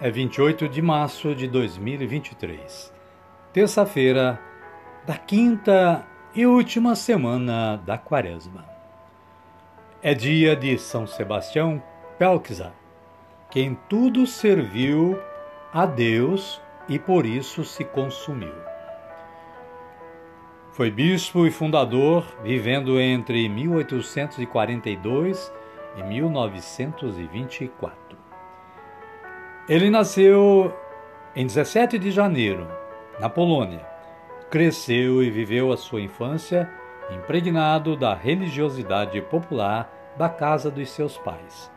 é 28 de março de 2023, terça-feira da quinta e última semana da Quaresma. É dia de São Sebastião Pelxa, que em tudo serviu a Deus e por isso se consumiu. Foi bispo e fundador, vivendo entre 1842 e 1924. Ele nasceu em 17 de janeiro, na Polônia. Cresceu e viveu a sua infância impregnado da religiosidade popular da casa dos seus pais.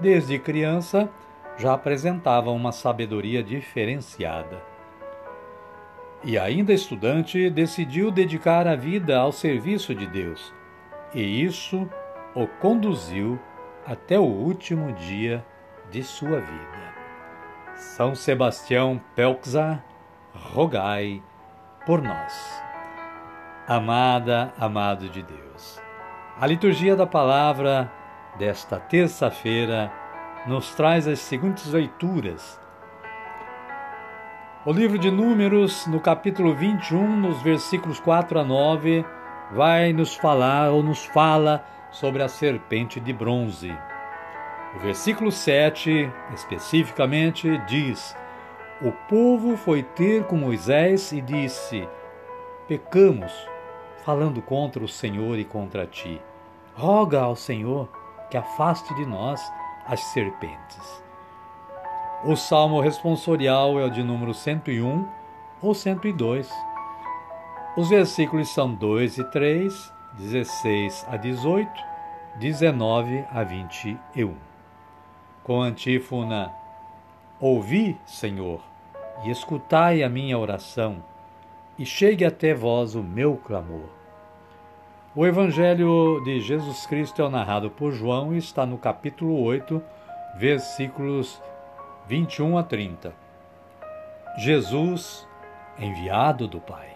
Desde criança, já apresentava uma sabedoria diferenciada. E ainda estudante, decidiu dedicar a vida ao serviço de Deus, e isso o conduziu até o último dia de sua vida. São Sebastião Pelxa, rogai por nós. Amada, amado de Deus, a liturgia da palavra desta terça-feira nos traz as seguintes leituras. O livro de Números, no capítulo 21, nos versículos 4 a 9, vai nos falar ou nos fala sobre a serpente de bronze. O versículo 7, especificamente, diz: O povo foi ter com Moisés e disse: Pecamos, falando contra o Senhor e contra ti. Roga ao Senhor que afaste de nós as serpentes. O salmo responsorial é o de número 101 ou 102. Os versículos são 2 e 3, 16 a 18, 19 a 21 com a antífona: Ouvi, Senhor, e escutai a minha oração, e chegue até vós o meu clamor. O Evangelho de Jesus Cristo é narrado por João e está no capítulo 8, versículos 21 a 30. Jesus, enviado do Pai.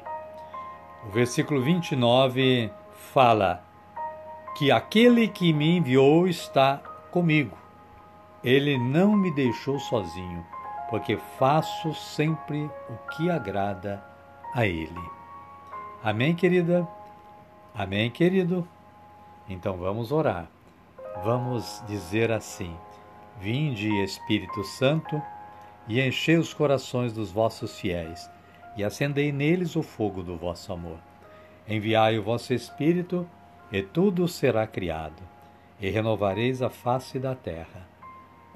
O versículo 29 fala que aquele que me enviou está comigo. Ele não me deixou sozinho, porque faço sempre o que agrada a Ele. Amém, querida? Amém, querido? Então vamos orar. Vamos dizer assim: Vinde, Espírito Santo, e enchei os corações dos vossos fiéis, e acendei neles o fogo do vosso amor. Enviai o vosso Espírito, e tudo será criado, e renovareis a face da terra.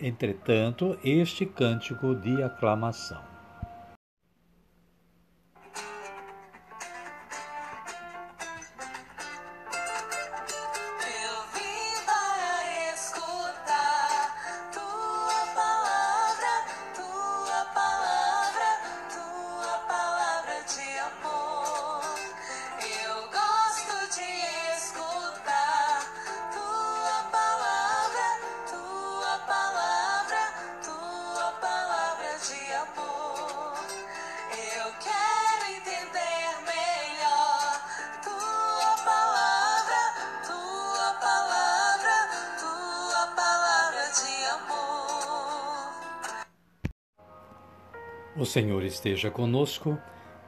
entretanto, este cântico de aclamação. O Senhor esteja conosco,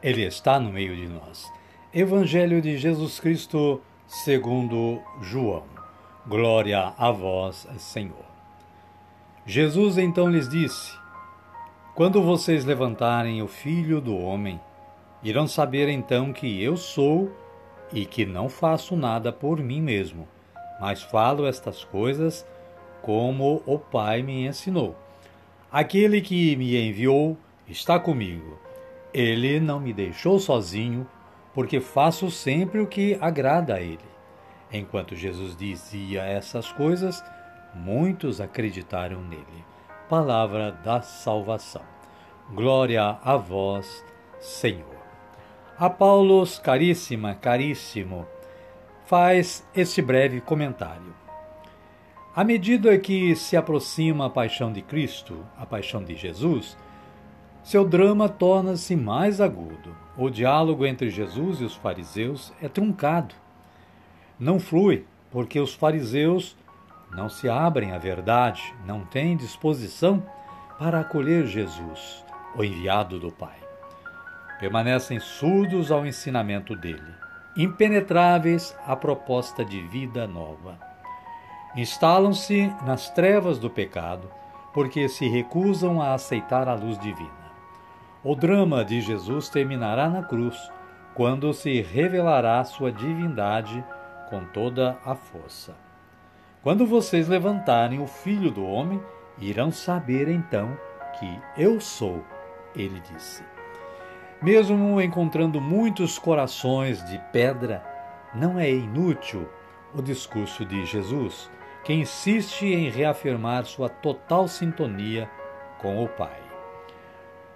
Ele está no meio de nós. Evangelho de Jesus Cristo, segundo João. Glória a vós, Senhor. Jesus então lhes disse: Quando vocês levantarem o filho do homem, irão saber então que eu sou e que não faço nada por mim mesmo, mas falo estas coisas como o Pai me ensinou. Aquele que me enviou está comigo. Ele não me deixou sozinho, porque faço sempre o que agrada a ele. Enquanto Jesus dizia essas coisas, muitos acreditaram nele. Palavra da salvação. Glória a vós, Senhor. A Paulos, caríssima, caríssimo, faz este breve comentário. À medida que se aproxima a paixão de Cristo, a paixão de Jesus, seu drama torna-se mais agudo. O diálogo entre Jesus e os fariseus é truncado. Não flui, porque os fariseus não se abrem à verdade, não têm disposição para acolher Jesus, o enviado do Pai. Permanecem surdos ao ensinamento dele, impenetráveis à proposta de vida nova. Instalam-se nas trevas do pecado, porque se recusam a aceitar a luz divina. O drama de Jesus terminará na cruz, quando se revelará sua divindade com toda a força. Quando vocês levantarem o Filho do Homem, irão saber então que eu sou, ele disse. Mesmo encontrando muitos corações de pedra, não é inútil o discurso de Jesus, que insiste em reafirmar sua total sintonia com o Pai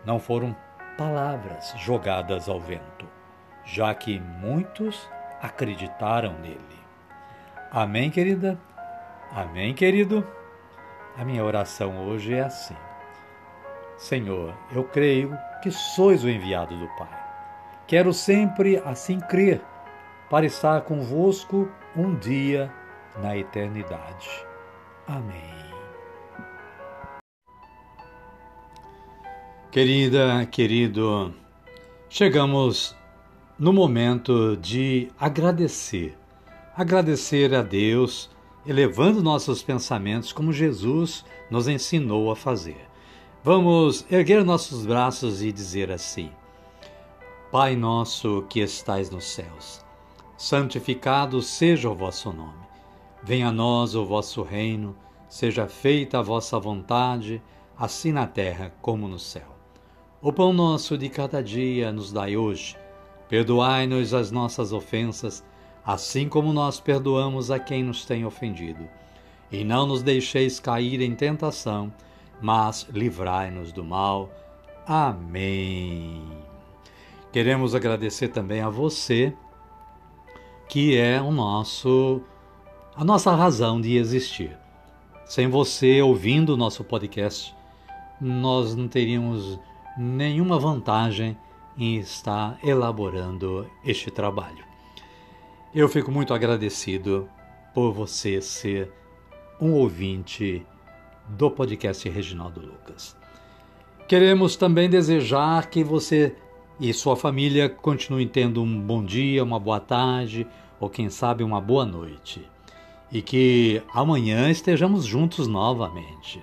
não foram palavras jogadas ao vento, já que muitos acreditaram nele. Amém, querida? Amém, querido? A minha oração hoje é assim: Senhor, eu creio que sois o enviado do Pai. Quero sempre assim crer, para estar convosco um dia na eternidade. Amém. Querida, querido, chegamos no momento de agradecer. Agradecer a Deus, elevando nossos pensamentos como Jesus nos ensinou a fazer. Vamos erguer nossos braços e dizer assim: Pai nosso que estais nos céus, santificado seja o vosso nome. Venha a nós o vosso reino, seja feita a vossa vontade, assim na terra como no céu. O pão nosso de cada dia nos dai hoje. Perdoai-nos as nossas ofensas, assim como nós perdoamos a quem nos tem ofendido. E não nos deixeis cair em tentação, mas livrai-nos do mal. Amém. Queremos agradecer também a você, que é o nosso a nossa razão de existir. Sem você ouvindo o nosso podcast, nós não teríamos nenhuma vantagem em estar elaborando este trabalho. Eu fico muito agradecido por você ser um ouvinte do podcast Reginaldo Lucas. Queremos também desejar que você e sua família continuem tendo um bom dia, uma boa tarde ou quem sabe uma boa noite. E que amanhã estejamos juntos novamente.